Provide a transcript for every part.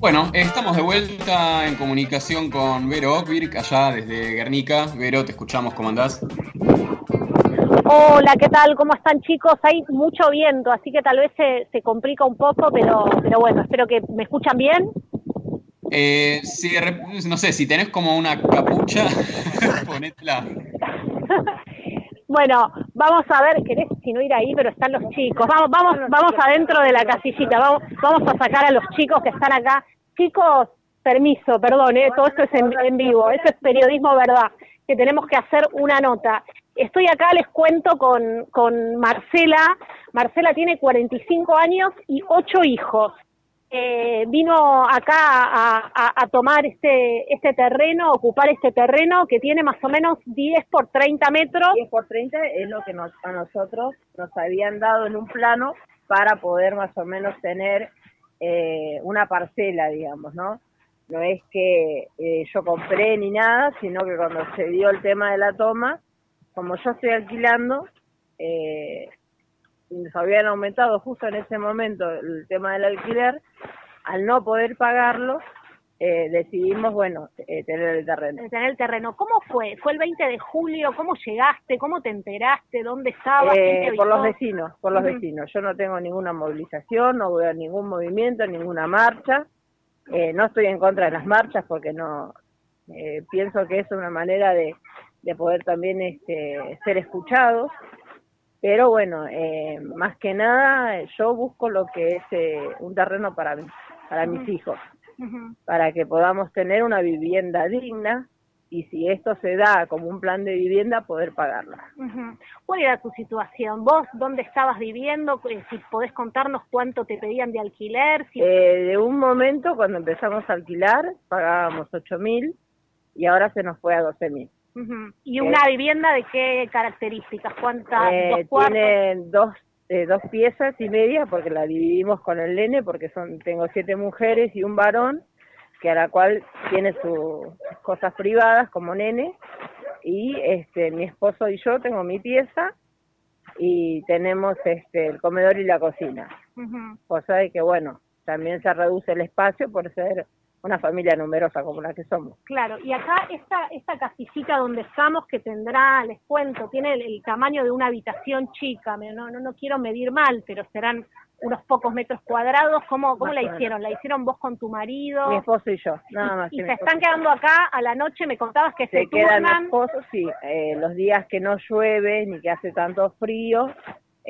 Bueno, estamos de vuelta en comunicación con Vero Okvirk, allá desde Guernica. Vero, te escuchamos, ¿cómo andás? Hola, ¿qué tal? ¿Cómo están chicos? Hay mucho viento, así que tal vez se, se complica un poco, pero, pero bueno, espero que me escuchan bien. Eh, si, no sé, si tenés como una capucha, ponetla. Bueno, vamos a ver, querés si no ir ahí, pero están los chicos. Vamos, vamos, vamos adentro de la casillita, vamos, vamos a sacar a los chicos que están acá. Chicos, permiso, perdón, ¿eh? todo esto es en, en vivo, esto es periodismo verdad, que tenemos que hacer una nota. Estoy acá, les cuento con, con Marcela. Marcela tiene 45 años y 8 hijos. Eh, vino acá a, tomar este, este terreno, ocupar este terreno que tiene más o menos 10 por 30 metros. 10 por 30 es lo que nos, a nosotros nos habían dado en un plano para poder más o menos tener eh, una parcela, digamos, ¿no? No es que eh, yo compré ni nada, sino que cuando se dio el tema de la toma, como yo estoy alquilando, eh, nos habían aumentado justo en ese momento el tema del alquiler, al no poder pagarlo, eh, decidimos, bueno, eh, tener el terreno. Tener el terreno. ¿Cómo fue? ¿Fue el 20 de julio? ¿Cómo llegaste? ¿Cómo te enteraste? ¿Dónde estabas? Eh, por los vecinos, por los vecinos. Yo no tengo ninguna movilización, no voy a ningún movimiento, ninguna marcha. Eh, no estoy en contra de las marchas porque no eh, pienso que es una manera de, de poder también este, ser escuchados. Pero bueno, eh, más que nada yo busco lo que es eh, un terreno para, para mis hijos, para que podamos tener una vivienda digna y si esto se da como un plan de vivienda, poder pagarla. ¿Cuál era tu situación? ¿Vos dónde estabas viviendo? Eh, si podés contarnos cuánto te pedían de alquiler. Si... Eh, de un momento, cuando empezamos a alquilar, pagábamos ocho mil y ahora se nos fue a doce mil. ¿Y una vivienda de qué características? ¿Cuántas? Eh, ¿Dos tiene dos, eh, dos piezas y media porque la dividimos con el nene porque son tengo siete mujeres y un varón que a la cual tiene sus cosas privadas como nene y este mi esposo y yo tengo mi pieza y tenemos este el comedor y la cocina. Cosa de que bueno, también se reduce el espacio por ser una familia numerosa como la que somos. Claro, y acá esta, esta casillita donde estamos que tendrá, les cuento, tiene el, el tamaño de una habitación chica, no, no, no quiero medir mal, pero serán unos pocos metros cuadrados, ¿cómo, cómo la hicieron? ¿La hicieron vos con tu marido? Mi esposo y yo, nada más. Y, y se están quedando acá a la noche, me contabas que se, se quedan mi esposo, sí, eh, los días que no llueve ni que hace tanto frío,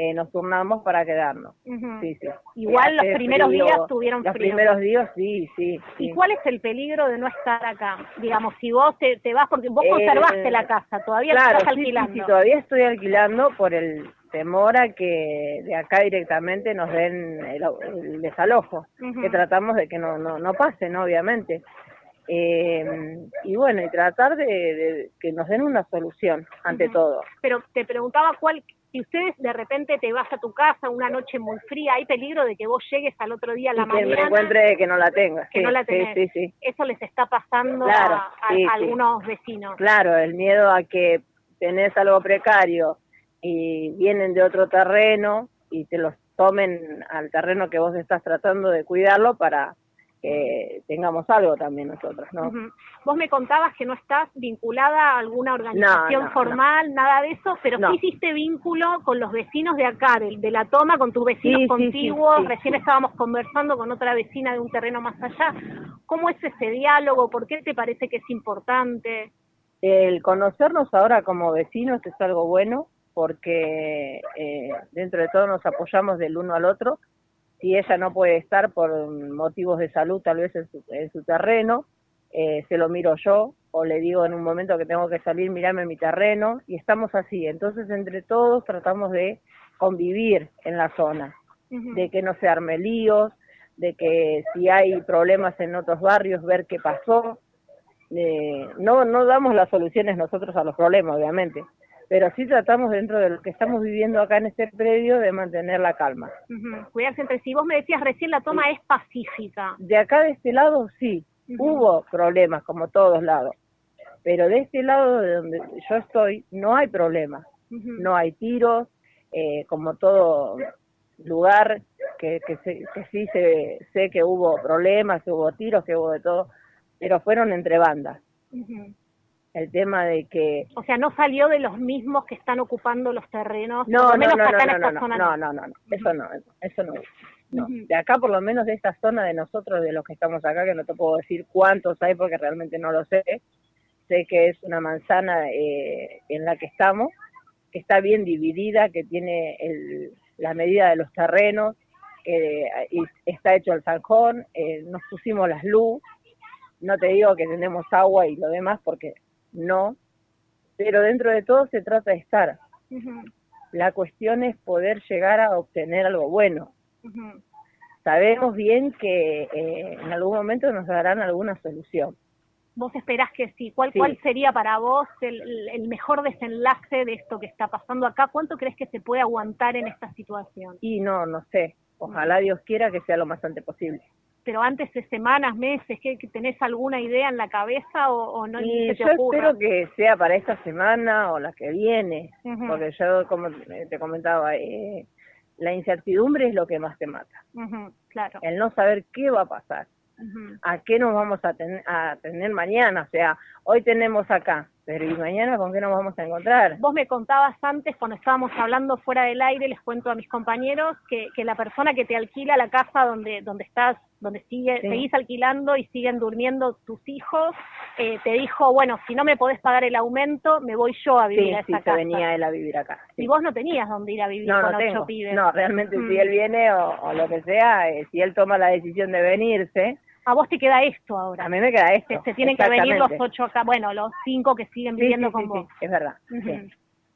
eh, nos turnamos para quedarnos. Uh -huh. sí, sí. Igual los primeros frío, días tuvieron los frío. Los primeros días, sí, sí, sí, ¿Y cuál es el peligro de no estar acá? Digamos, si vos te, te vas, porque vos conservaste eh, la casa, todavía claro, estás alquilando. Sí, sí, todavía estoy alquilando por el temor a que de acá directamente nos den el, el desalojo, uh -huh. que tratamos de que no, no, no pase, ¿no? Obviamente. Eh, y bueno, y tratar de, de, que nos den una solución ante uh -huh. todo. Pero te preguntaba cuál, si ustedes de repente te vas a tu casa una noche muy fría, ¿hay peligro de que vos llegues al otro día a la y mañana? Que encuentre que no la tenga. Que sí, no la tenés. Sí, sí, sí. Eso les está pasando claro, a, a algunos vecinos. Claro, el miedo a que tenés algo precario y vienen de otro terreno y te los tomen al terreno que vos estás tratando de cuidarlo para que tengamos algo también nosotros, ¿no? Uh -huh. Vos me contabas que no estás vinculada a alguna organización no, no, formal, no. nada de eso, pero sí hiciste vínculo con los vecinos de acá, de, de la toma, con tus vecinos sí, contiguos, sí, sí, recién estábamos conversando con otra vecina de un terreno más allá. ¿Cómo es ese diálogo? ¿Por qué te parece que es importante? El conocernos ahora como vecinos es algo bueno, porque eh, dentro de todo nos apoyamos del uno al otro. Si ella no puede estar por motivos de salud, tal vez en su, en su terreno, eh, se lo miro yo, o le digo en un momento que tengo que salir, mirame mi terreno, y estamos así. Entonces, entre todos tratamos de convivir en la zona, uh -huh. de que no se arme líos, de que si hay problemas en otros barrios, ver qué pasó. Eh, no, no damos las soluciones nosotros a los problemas, obviamente, pero sí tratamos dentro de lo que estamos viviendo acá en este predio de mantener la calma. Uh -huh. Cuidarse entre sí. Vos me decías recién la toma sí. es pacífica. De acá de este lado sí, uh -huh. hubo problemas como todos lados, pero de este lado de donde yo estoy no hay problemas, uh -huh. no hay tiros, eh, como todo lugar que, que, que sí se, sé que hubo problemas, que hubo tiros, que hubo de todo, pero fueron entre bandas el tema de que... O sea, no salió de los mismos que están ocupando los terrenos, no, por lo menos no, no, no, esta zona. No, no, no, no, eso no, eso no. De acá, por lo menos de esta zona de nosotros, de los que estamos acá, que no te puedo decir cuántos hay porque realmente no lo sé, sé que es una manzana eh, en la que estamos, que está bien dividida, que tiene el, la medida de los terrenos, eh, y está hecho el zanjón, eh, nos pusimos las luz, no te digo que tenemos agua y lo demás porque no, pero dentro de todo se trata de estar. La cuestión es poder llegar a obtener algo bueno. Sabemos bien que eh, en algún momento nos darán alguna solución vos esperás que sí. ¿Cuál, ¿Cuál sería para vos el, el, mejor desenlace de esto que está pasando acá? ¿Cuánto crees que se puede aguantar en esta situación? Y no, no sé. Ojalá Dios quiera que sea lo más antes posible. Pero antes de semanas, meses, ¿qué, ¿tenés alguna idea en la cabeza o, no? Y yo espero que sea para esta semana o la que viene, porque yo, como te comentaba, eh, la incertidumbre es lo que más te mata. claro. El no saber qué va a pasar a qué nos vamos a, a tener mañana. O sea, hoy tenemos acá, pero ¿y mañana con qué nos vamos a encontrar? Vos me contabas antes, cuando estábamos hablando fuera del aire, les cuento a mis compañeros, que, que la persona que te alquila la casa donde, donde estás, donde sigue, seguís alquilando y siguen durmiendo tus hijos, eh, te dijo, bueno, si no me podés pagar el aumento, me voy yo a vivir a esa sí, casa. venía él a vivir acá. Y vos no tenías dónde ir a vivir no, con no ocho tengo. pibes. No, realmente si él viene o, lo que sea, eh, si él toma la decisión de venirse, a vos te queda esto ahora. A mí me queda esto. Se, tienen que venir los ocho acá, bueno, los cinco que siguen viviendo con vos. es verdad.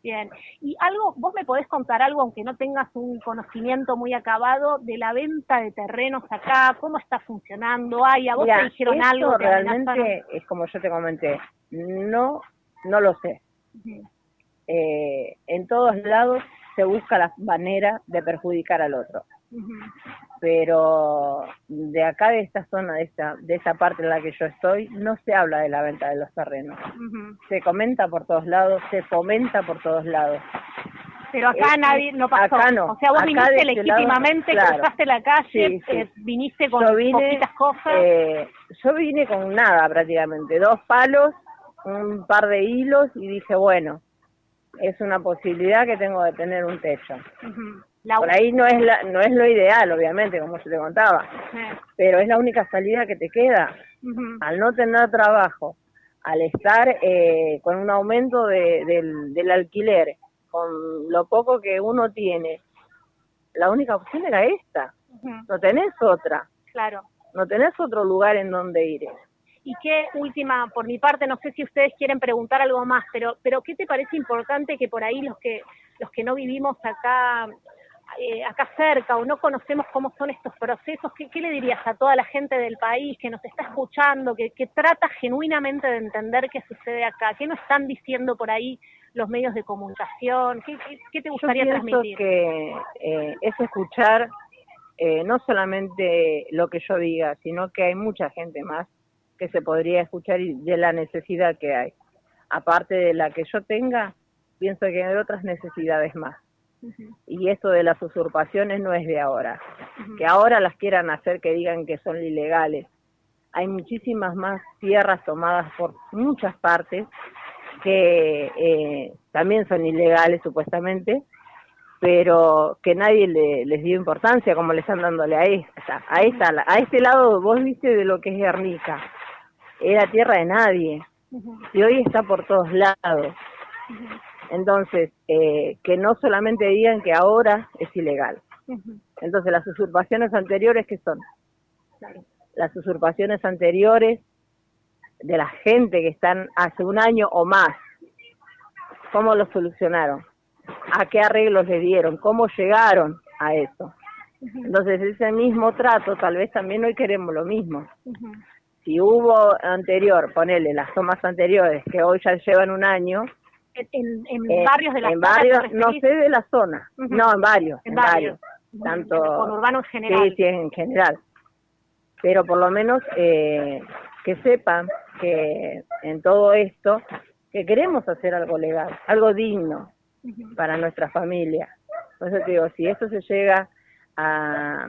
Bien. Y algo, vos me podés contar algo, aunque no tengas un conocimiento muy acabado, de la venta de terrenos acá, cómo está funcionando, ay, a vos te dijeron algo. realmente es como yo te comenté, no, no lo sé. eh, en todos lados se busca la manera de perjudicar al otro pero de acá de esta zona, de esta, de esa parte en la que yo estoy, no se habla de la venta de los terrenos. Se comenta por todos lados, se fomenta por todos lados. Pero acá nadie no pasó. Acá no. O sea, vos viniste este legítimamente, cruzaste la calle, eh, viniste con poquitas cosas. Eh, yo vine con nada prácticamente, dos palos, un par de hilos y dije, bueno, es una posibilidad que tengo de tener un techo. Por ahí no es la, no es lo ideal, obviamente, como se te contaba, pero es la única salida que te queda. Al no tener trabajo, al estar eh, con un aumento de, del, del alquiler, con lo poco que uno tiene, la única opción era esta. No tenés otra. Claro. No tenés otro lugar en donde ir. Y qué última, por mi parte, no sé si ustedes quieren preguntar algo más, pero, pero ¿qué te parece importante que por ahí los que los que no vivimos acá eh, acá cerca o no conocemos cómo son estos procesos, ¿qué, ¿qué, le dirías a toda la gente del país que nos está escuchando, que, que trata genuinamente de entender qué sucede acá? ¿Qué nos están diciendo por ahí los medios de comunicación? ¿Qué, qué, te gustaría yo transmitir? que eh, es escuchar eh, no solamente lo que yo diga, sino que hay mucha gente más que se podría escuchar y de la necesidad que hay. Aparte de la que yo tenga, pienso que hay otras necesidades más y esto de las usurpaciones no es de ahora. Que ahora las quieran hacer que digan que son ilegales. Hay muchísimas más tierras tomadas por muchas partes que eh, también son ilegales supuestamente, pero que nadie le, les dio importancia como le están dándole a esta. A, esta, a este lado, vos viste de lo que es Guernica, era tierra de nadie, y hoy está por todos lados. Entonces, eh, que no solamente digan que ahora es ilegal. Entonces, las usurpaciones anteriores, ¿qué son? Las usurpaciones anteriores de la gente que están hace un año o más, ¿cómo lo solucionaron? ¿A qué arreglos le dieron? ¿Cómo llegaron a eso? Entonces, ese mismo trato, tal vez también hoy queremos lo mismo. Si hubo anterior, ponerle las tomas anteriores, que hoy ya llevan un año, en, en eh, barrios de la en barrios no sé de la zona. No en varios en, varios, tanto con urbano en general. sí sí en general. Pero por lo menos eh, que sepan que en todo esto que queremos hacer algo legal algo digno para nuestra familia. Por eso te digo si esto se llega a,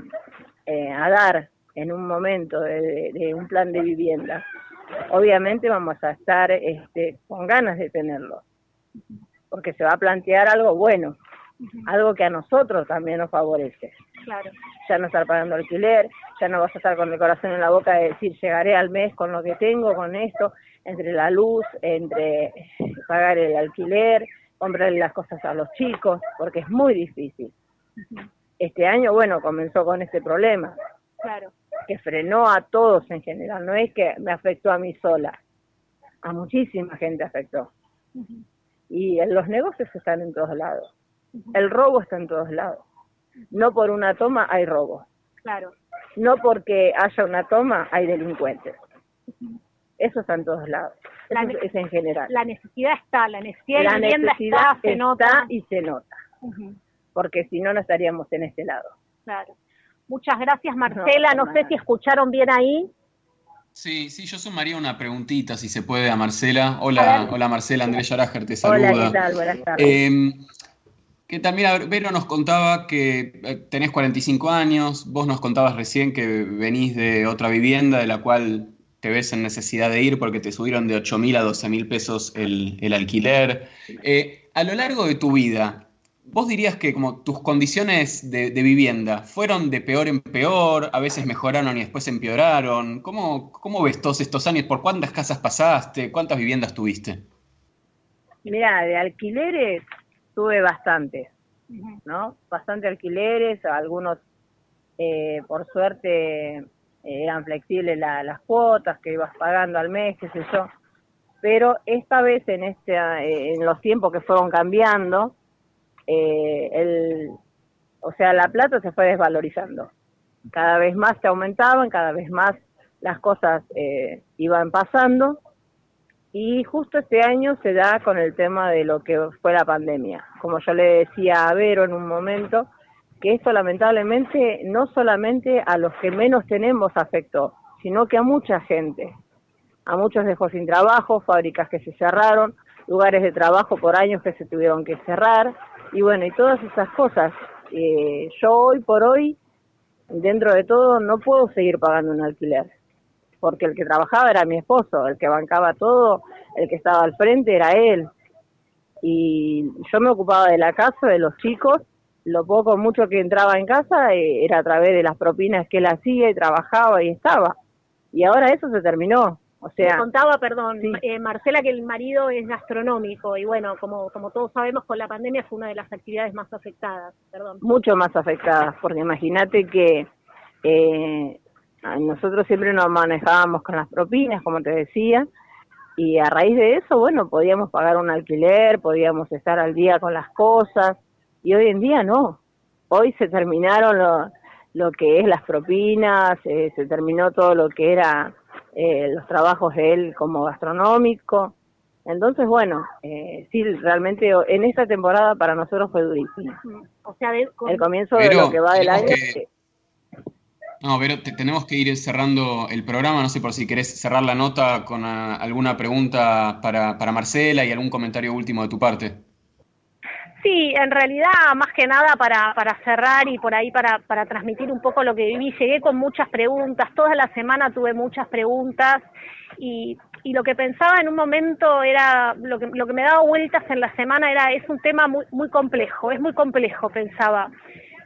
eh, a dar en un momento de, un plan de vivienda, obviamente vamos a estar este, con ganas de tenerlo, porque se va a plantear algo bueno, algo que a nosotros también nos favorece. Claro. Ya no estar pagando alquiler, ya no vas a estar con el corazón en la boca de decir llegaré al mes con lo que tengo, con esto, entre la luz, entre pagar el alquiler, comprarle las cosas a los chicos, porque es muy difícil. Este año, bueno, comenzó con este problema. Claro. Que frenó a todos en general, no es que me afectó a mí sola, a muchísima gente afectó. Y los negocios están en todos lados. El robo está en todos lados. No por una toma hay robo. Claro. No porque haya una toma hay delincuentes. Eso está en todos lados. Eso es en general. La necesidad está, la necesidad la necesidad está, se nota. y se nota. Porque si no, no estaríamos en este lado. Claro. Muchas gracias, Marcela. No, sé si escucharon bien ahí. Sí, sí, yo sumaría una preguntita, si se puede, a Marcela. Hola, hola Marcela, Andrés Yarajer te saluda. Hola, ¿qué tal? Buenas tardes. Eh, que también, Vero nos contaba que eh, tenés 45 años, vos nos contabas recién que venís de otra vivienda de la cual te ves en necesidad de ir porque te subieron de 8 mil a 12 mil pesos el, alquiler. Eh, a lo largo de tu vida, ¿vos dirías que como tus condiciones de, vivienda fueron de peor en peor, a veces mejoraron y después empeoraron? ¿Cómo, ¿Cómo ves todos estos años? ¿Por cuántas casas pasaste? ¿Cuántas viviendas tuviste? Mira, de alquileres tuve bastantes, ¿no? Bastante alquileres, algunos, eh, por suerte, eh, eran flexibles las cuotas que ibas pagando al mes, qué sé yo. Pero esta vez, en, este, eh, en los tiempos que fueron cambiando, el, o sea, la plata se fue desvalorizando. Cada vez más se aumentaban, cada vez más las cosas iban pasando y justo este año se da con el tema de lo que fue la pandemia. Como yo le decía a Vero en un momento, que esto lamentablemente no solamente a los que menos tenemos afectó, sino que a mucha gente. A muchos dejó sin trabajo, fábricas que se cerraron, lugares de trabajo por años que se tuvieron que cerrar, y bueno, y todas esas cosas. Eh, yo hoy por hoy, dentro de todo, no puedo seguir pagando un alquiler porque el que trabajaba era mi esposo, el que bancaba todo, el que estaba al frente era él. Y yo me ocupaba de la casa, de los chicos, lo poco, mucho que entraba en casa eh, era a través de las propinas que él hacía y trabajaba y estaba. Y ahora eso se terminó. O sea, me contaba, perdón, eh, Marcela, que el marido es gastronómico y bueno, como, como todos sabemos, con la pandemia fue una de las actividades más afectadas, perdón. Mucho más afectadas, porque imagínate que eh, nosotros siempre nos manejábamos con las propinas, como te decía, y a raíz de eso, bueno, podíamos pagar un alquiler, podíamos estar al día con las cosas, y hoy en día no. Hoy se terminaron lo, lo que es las propinas, eh, se terminó todo lo que era eh, los trabajos de él como gastronómico. Entonces, bueno, eh, sí, realmente en esta temporada para nosotros fue durísimo. O sea, el comienzo de lo que va del año... No, pero tenemos que ir cerrando el programa. No sé por si querés cerrar la nota con ah, alguna pregunta para, para Marcela y algún comentario último de tu parte. Sí, en realidad, más que nada para, para cerrar y por ahí para, para transmitir un poco lo que viví, llegué con muchas preguntas, toda la semana tuve muchas preguntas y, y lo que pensaba en un momento era, lo que, lo que me daba vueltas en la semana era, es un tema muy, muy complejo, es muy complejo, pensaba.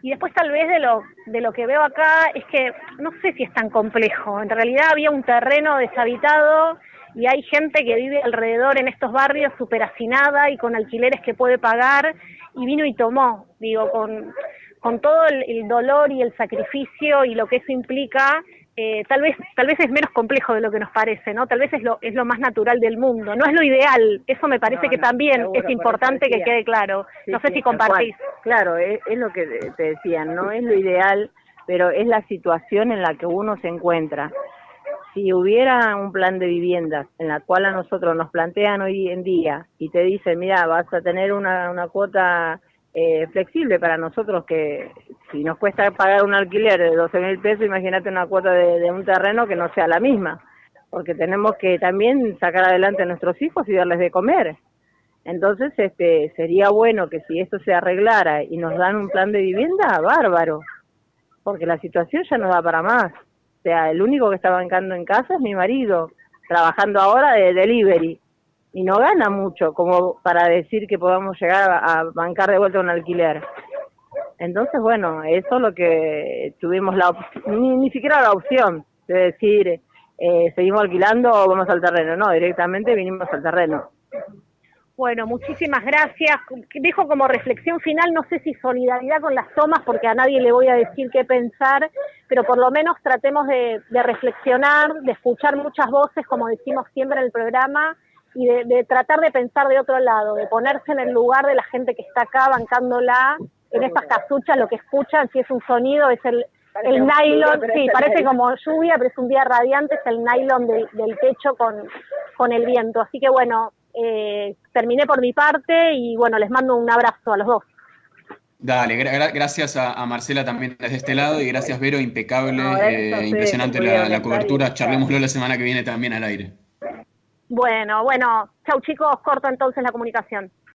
Y después tal vez de lo, de lo que veo acá es que no sé si es tan complejo. En realidad había un terreno deshabitado y hay gente que vive alrededor en estos barrios súper hacinada y con alquileres que puede pagar y vino y tomó, digo, con, con todo el, dolor y el sacrificio y lo que eso implica, eh, tal vez tal vez es menos complejo de lo que nos parece, ¿no? Tal vez es lo es lo más natural del mundo, no es lo ideal. Eso me parece que también es importante que quede claro. no sé si compartís. Claro, es, lo que te decía, no es lo ideal, pero es la situación en la que uno se encuentra. Si hubiera un plan de viviendas en la cual a nosotros nos plantean hoy en día y te dicen, mira, vas a tener una, una cuota eh, flexible para nosotros que si nos cuesta pagar un alquiler de 12 mil pesos, imagínate una cuota de, un terreno que no sea la misma, porque tenemos que también sacar adelante a nuestros hijos y darles de comer. Entonces, este, sería bueno que si esto se arreglara y nos dan un plan de vivienda, bárbaro. porque la situación ya no da para más. O sea, el único que está bancando en casa es mi marido, trabajando ahora de delivery. Y no gana mucho como para decir que podamos llegar a, bancar de vuelta un alquiler. Entonces, bueno, eso es lo que tuvimos la ni, ni siquiera la opción de decir, eh, seguimos alquilando o vamos al terreno. No, directamente vinimos al terreno. Bueno, muchísimas gracias. Dejo como reflexión final, no sé si solidaridad con las tomas, porque a nadie le voy a decir qué pensar, pero por lo menos tratemos de, reflexionar, de escuchar muchas voces, como decimos siempre en el programa, y de, tratar de pensar de otro lado, de ponerse en el lugar de la gente que está acá bancándola, en estas casuchas, lo que escuchan, si es un sonido, es el, el nylon, sí, parece como lluvia, pero es un día radiante, es el nylon del, del techo con, con el viento. Así que bueno, eh, terminé por mi parte y bueno, les mando un abrazo a los dos. Dale, gracias a, Marcela también desde este lado y gracias Vero, impecable, eh, impresionante la, cobertura. Charlémoslo la semana que viene también al aire. Bueno, bueno, chau chicos, corto entonces la comunicación.